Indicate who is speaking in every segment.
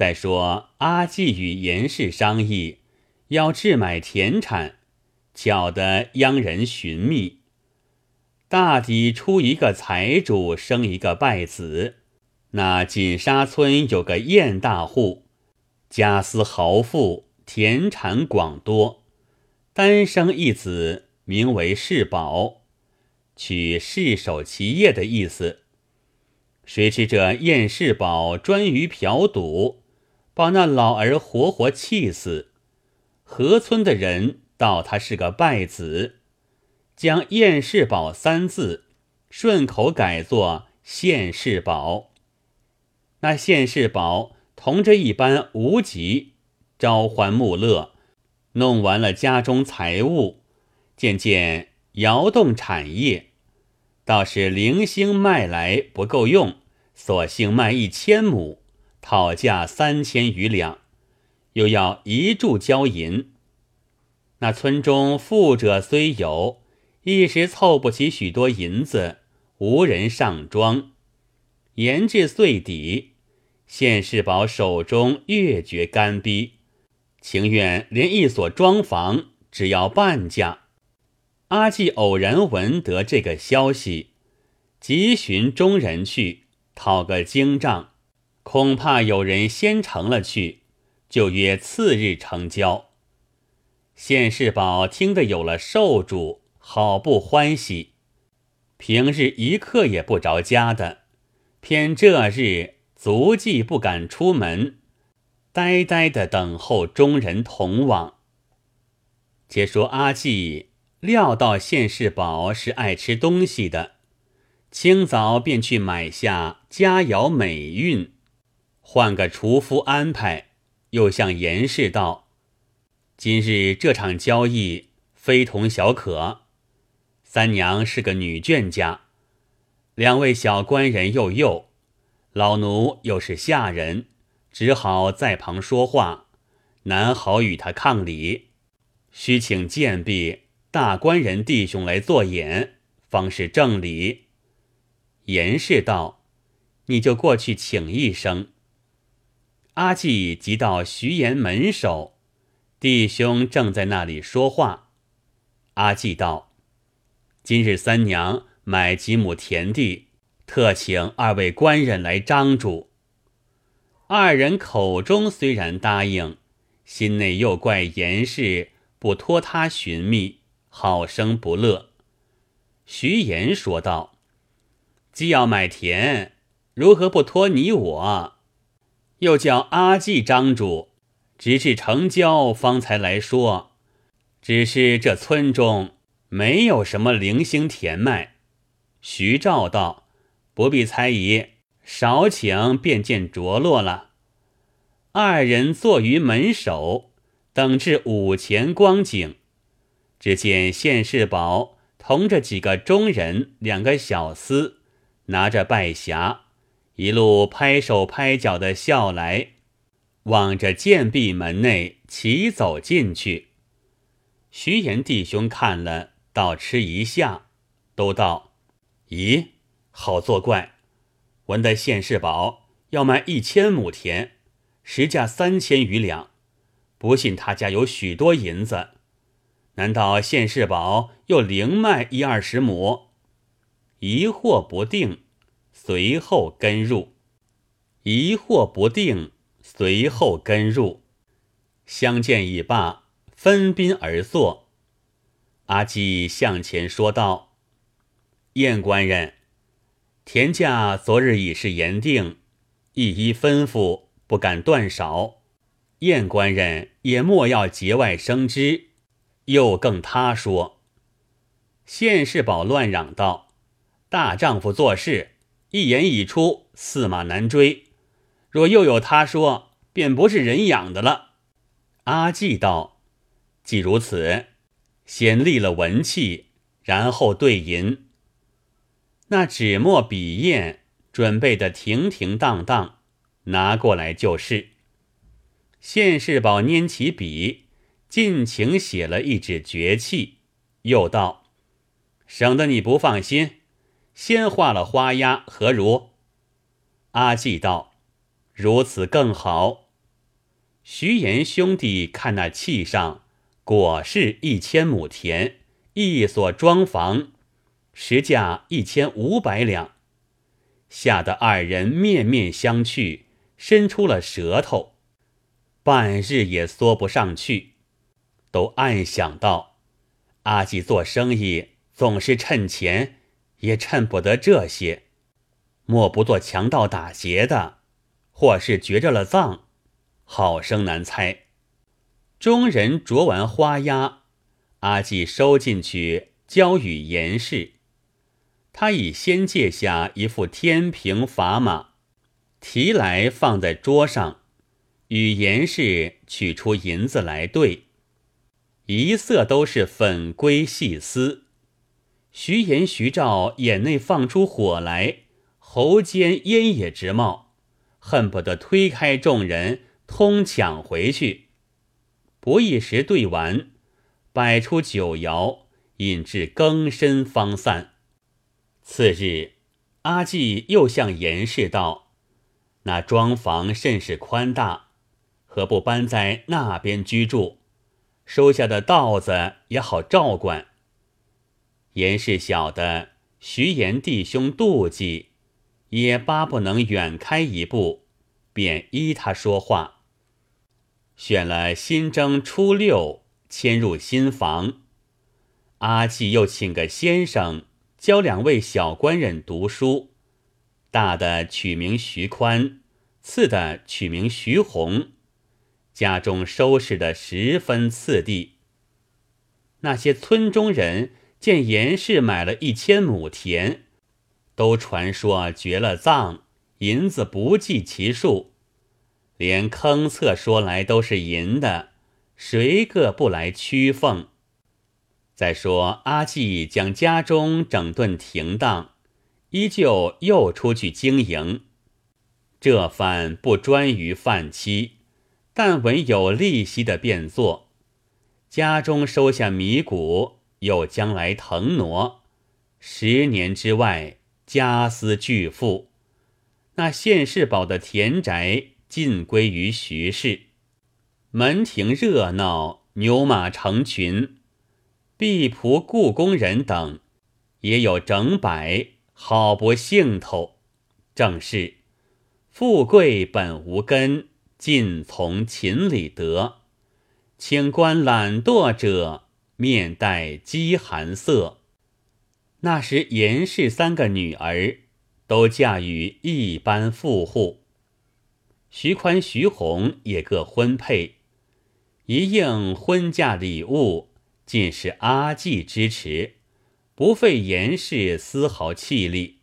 Speaker 1: 再说阿季与严氏商议，要置买田产，巧得央人寻觅，大抵出一个财主，生一个败子。那锦沙村有个燕大户，家私豪富，田产广多，单生一子，名为世宝，取世守其业的意思。谁知这燕世宝专于嫖赌。把那老儿活活气死，河村的人道他是个败子，将燕世宝三字顺口改作现世宝。那现世宝同着一般无极，朝欢暮乐，弄完了家中财物，渐渐摇动产业，倒是零星卖来不够用，索性卖一千亩。讨价三千余两，又要一注交银。那村中富者虽有，一时凑不起许多银子，无人上庄。延至岁底，县世宝手中越觉干逼，情愿连一所庄房只要半价。阿济偶然闻得这个消息，急寻中人去讨个经账。恐怕有人先成了去，就约次日成交。县世宝听得有了寿主，好不欢喜。平日一刻也不着家的，偏这日足迹不敢出门，呆呆的等候中人同往。且说阿济料到县世宝是爱吃东西的，清早便去买下佳肴美韵。换个厨夫安排，又向严氏道：“今日这场交易非同小可。三娘是个女眷家，两位小官人又幼，老奴又是下人，只好在旁说话，难好与他抗礼。须请贱婢大官人弟兄来做眼，方是正理。”严氏道：“你就过去请一声。”阿季即到徐岩门首，弟兄正在那里说话。阿季道：“今日三娘买几亩田地，特请二位官人来张主。”二人口中虽然答应，心内又怪严氏不托他寻觅，好生不乐。徐岩说道：“既要买田，如何不托你我？”又叫阿济张主，直至成交方才来说。只是这村中没有什么零星田卖。徐照道：“不必猜疑，少请便见着落了。”二人坐于门首，等至午前光景，只见县世宝同着几个中人、两个小厮，拿着拜匣。一路拍手拍脚的笑来，望着剑壁门内齐走进去。徐岩弟兄看了，倒吃一下，都道：“咦，好作怪！闻得县世宝要卖一千亩田，实价三千余两，不信他家有许多银子。难道县世宝又零卖一二十亩？疑惑不定。”随后跟入，疑惑不定，随后跟入，相见已罢，分宾而坐。阿基向前说道：“燕官人，田价昨日已是言定，一一吩咐，不敢断少。燕官人也莫要节外生枝。”又更他说，县世宝乱嚷道：“大丈夫做事。”一言已出，驷马难追。若又有他说，便不是人养的了。阿季道：“既如此，先立了文契，然后对银。那纸墨笔砚准备的停停当当，拿过来就是。”县世宝拈起笔，尽情写了一纸绝契，又道：“省得你不放心。”先画了花押，何如？阿季道：“如此更好。”徐延兄弟看那契上，果是一千亩田，一所庄房，实价一千五百两，吓得二人面面相觑，伸出了舌头，半日也缩不上去，都暗想到：阿季做生意总是趁钱，也趁不得这些，莫不做强盗打劫的，或是绝着了葬。好生难猜。众人啄完花鸭，阿季收进去，交与严氏。他已先借下一副天平砝码，提来放在桌上，与严氏取出银子来对，一色都是粉龟细丝。徐延、徐兆眼内放出火来，喉间烟也直冒，恨不得推开众人。通抢回去，不一时对完，摆出酒肴，引至更深方散。次日，阿季又向严氏道：“那庄房甚是宽大，何不搬在那边居住？收下的稻子也好照管。”严氏晓得徐延弟兄妒忌，也巴不能远开一步，便依他说话。选了新正初六，迁入新房。阿季又请个先生教两位小官人读书，大的取名徐宽，次的取名徐宏。家中收拾的十分次第。那些村中人见严氏买了一千亩田，都传说绝了葬，银子不计其数。连坑侧说来都是银的，谁个不来屈奉？再说阿季将家中整顿停当，依旧又出去经营。这番不专于饭期，但闻有利息的便做。家中收下米谷，又将来腾挪，十年之外家私俱富。那县世宝的田宅。尽归于徐氏，门庭热闹，牛马成群，婢仆、故宫人等也有整百，好不兴头。正是富贵本无根，尽从勤里得。清官懒惰者，面带饥寒色。那时严氏三个女儿都嫁与一般富户。徐宽、徐宏也各婚配，一应婚嫁礼物尽是阿季支持，不费严氏丝毫气力。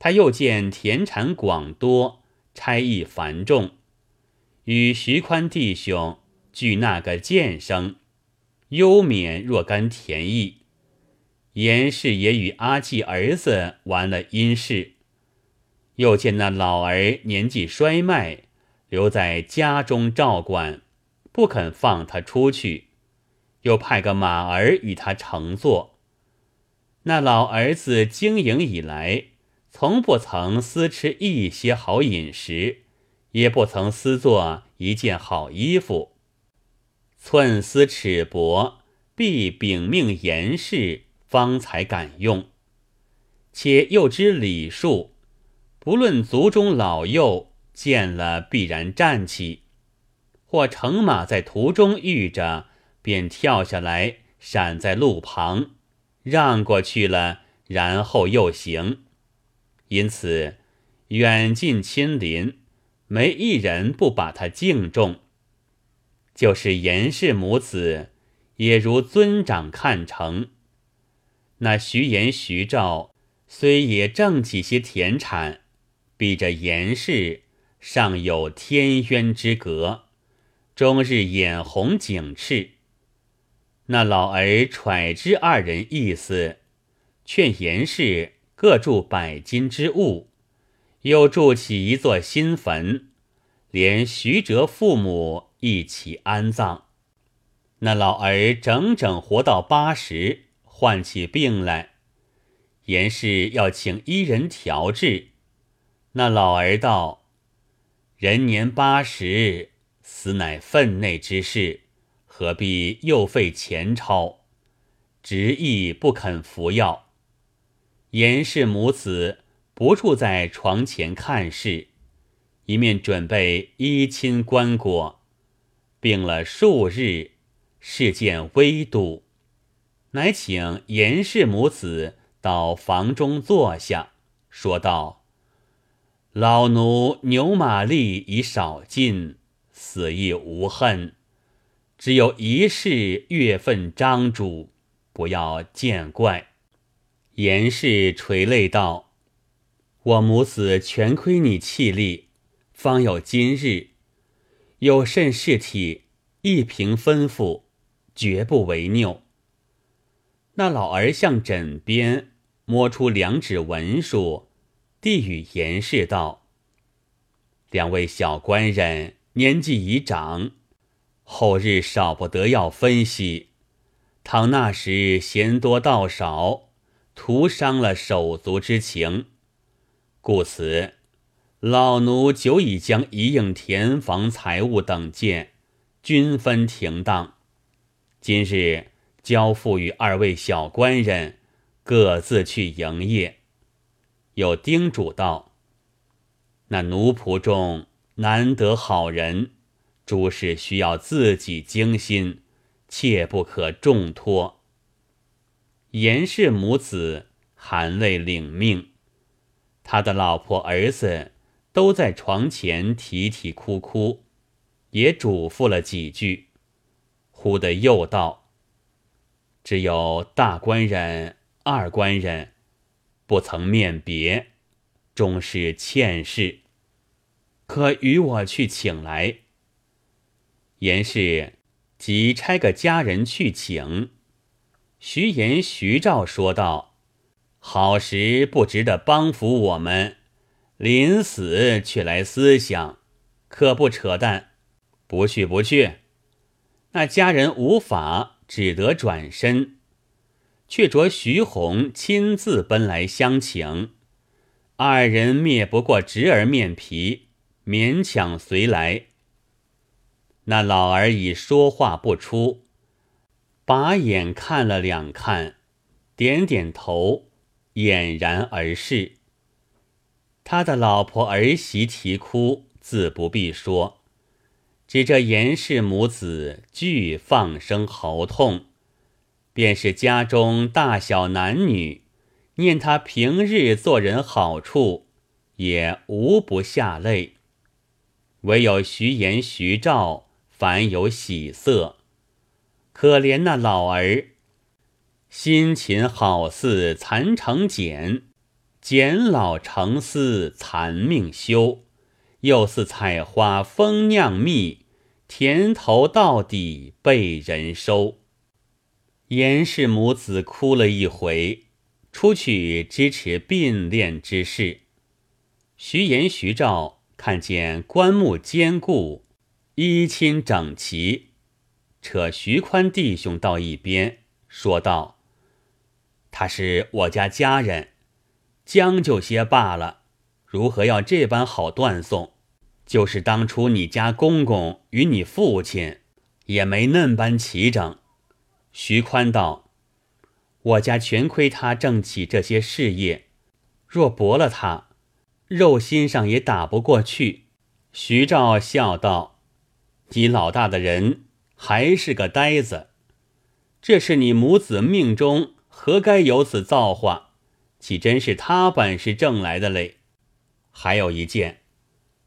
Speaker 1: 他又见田产广多，差役繁重，与徐宽弟兄俱那个贱生，优免若干田役。严氏也与阿季儿子玩了阴事。又见那老儿年纪衰迈，留在家中照管，不肯放他出去，又派个马儿与他乘坐。那老儿子经营以来，从不曾私吃一些好饮食，也不曾私做一件好衣服。寸丝尺帛，必禀命严氏，方才敢用。且又知礼数。不论族中老幼，见了必然站起；或乘马在途中遇着，便跳下来，闪在路旁，让过去了，然后又行。因此，远近亲邻，没一人不把他敬重。就是严氏母子，也如尊长看成。那徐延、徐兆虽也挣起些田产。比着严氏尚有天渊之隔，终日眼红景赤。那老儿揣知二人意思，劝严氏各铸百金之物，又筑起一座新坟，连徐哲父母一起安葬。那老儿整整活到八十，患起病来，严氏要请医人调治。那老儿道：“人年八十，死乃分内之事，何必又费钱钞？执意不肯服药。严氏母子不住在床前看事，一面准备衣亲棺椁。病了数日，事件危度，乃请严氏母子到房中坐下，说道：“老奴牛马力已少尽。”死亦无恨，只有一事月份张主，不要见怪。严氏垂泪道：“我母子全亏你气力，方有今日。有甚事体，一凭吩咐，绝不违拗。”那老儿向枕边摸出两纸文书，递与严氏道：“两位小官人。”年纪已长，后日少不得要分析。倘那时嫌多道少，徒伤了手足之情。故此，老奴久已将一应田房财物等件均分停当，今日交付与二位小官人，各自去营业。有叮嘱道：那奴仆中。难得好人，诸事需要自己精心，切不可重托。严氏母子含泪领命，他的老婆儿子都在床前啼啼哭哭，也嘱咐了几句。忽的又道：“只有大官人、二官人不曾面别，终是欠事。”可与我去请来。严氏即差个家人去请。徐言、徐兆说道：“好时不值得帮扶我们，临死却来思想，可不扯淡。不去，不去。”那家人无法，只得转身，却着徐弘亲自奔来相请。二人灭不过侄儿面皮。勉强随来，那老儿已说话不出，把眼看了两看，点点头，俨然而逝。他的老婆儿媳啼哭，自不必说，只这严氏母子俱放声嚎痛，便是家中大小男女，念他平日做人好处，也无不下泪。唯有徐言、徐兆凡有喜色，可怜那老儿，辛勤好似蚕成茧，减老成丝残命休，又似采花蜂酿蜜，甜头到底被人收。严氏母子哭了一回，出去支持并殓之事。徐言、徐照。看见棺木坚固，衣衾整齐，扯徐宽弟兄到一边，说道：“他是我家家人，将就些罢了，如何要这般好断送？就是当初你家公公与你父亲，也没嫩般齐整。”徐宽道：“我家全亏他正起这些事业，若驳了他。”肉心上也打不过去。徐兆笑道：“你老大的人还是个呆子，这是你母子命中何该有此造化？岂真是他本事挣来的嘞？还有一件，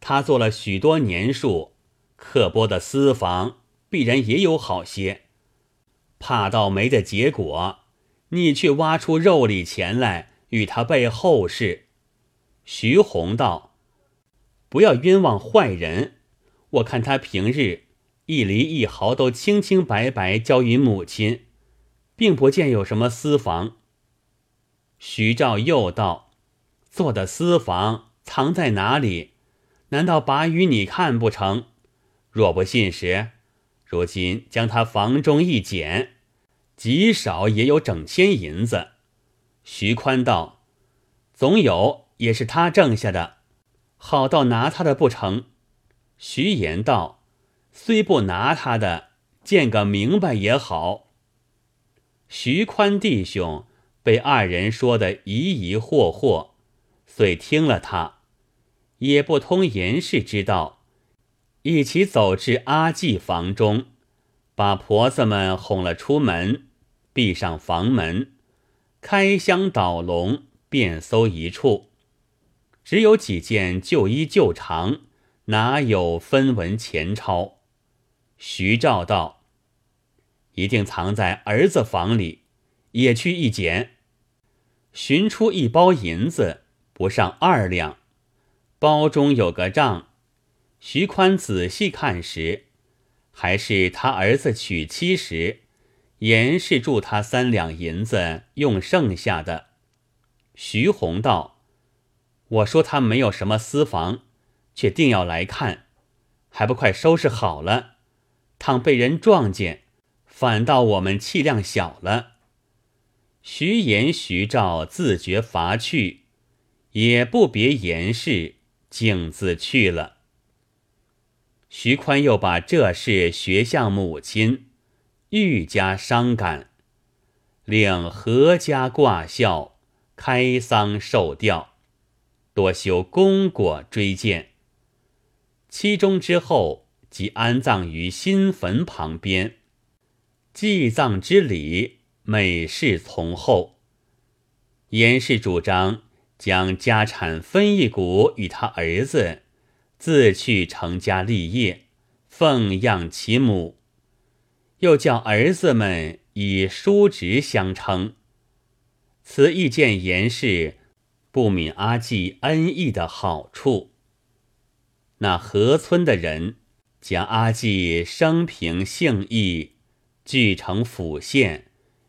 Speaker 1: 他做了许多年数，刻剥的私房必然也有好些，怕到没的结果，你却挖出肉里钱来与他备后事。”徐宏道：“不要冤枉坏人。我看他平日一厘一毫都清清白白交与母亲，并不见有什么私房。”徐照又道：“做的私房藏在哪里？难道把与你看不成？若不信时，如今将他房中一检，极少也有整千银子。”徐宽道：“总有。”也是他挣下的，好到拿他的不成。徐言道：“虽不拿他的，见个明白也好。徐宽弟兄被二人说的疑疑惑惑，遂听了他，也不通言氏之道，一起走至阿济房中，把婆子们哄了出门，闭上房门，开箱倒笼，便搜一处，只有几件旧衣旧裳，哪有分文钱钞？徐照道：“一定藏在儿子房里，也去一捡。寻出一包银子，不上二两，包中有个账。徐宽仔细看时，还是他儿子娶妻时，严氏助他三两银子用剩下的。”徐宏道：“我说他没有什么私房，却定要来看，还不快收拾好了。”倘被人撞见，反倒我们气量小了。徐言、徐照自觉乏去，也不别言事，径自去了。徐宽又把这事学向母亲，愈加伤感，令阖家挂孝，开丧受吊，多修功果追荐。期中之后。即安葬于新坟旁边，祭葬之礼，美事从后。严氏主张将家产分一股与他儿子，自去成家立业，奉养其母，又叫儿子们以叔侄相称。此意见严氏不泯阿季恩义的好处。那河村的人。将阿季生平姓义具成府县，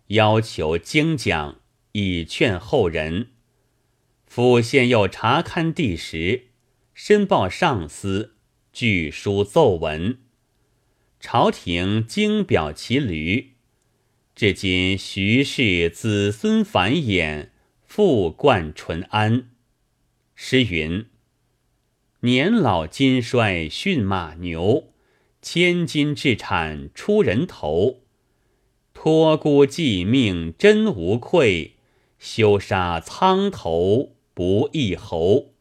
Speaker 1: 要求精讲，以劝后人。府县又查勘地实，申报上司，据书奏文。朝廷经表其驴，至今徐氏子孙繁衍，富冠淳安。诗云。年老金衰驯马牛，千金置产出人头。托孤寄命真无愧，休杀苍头不义侯。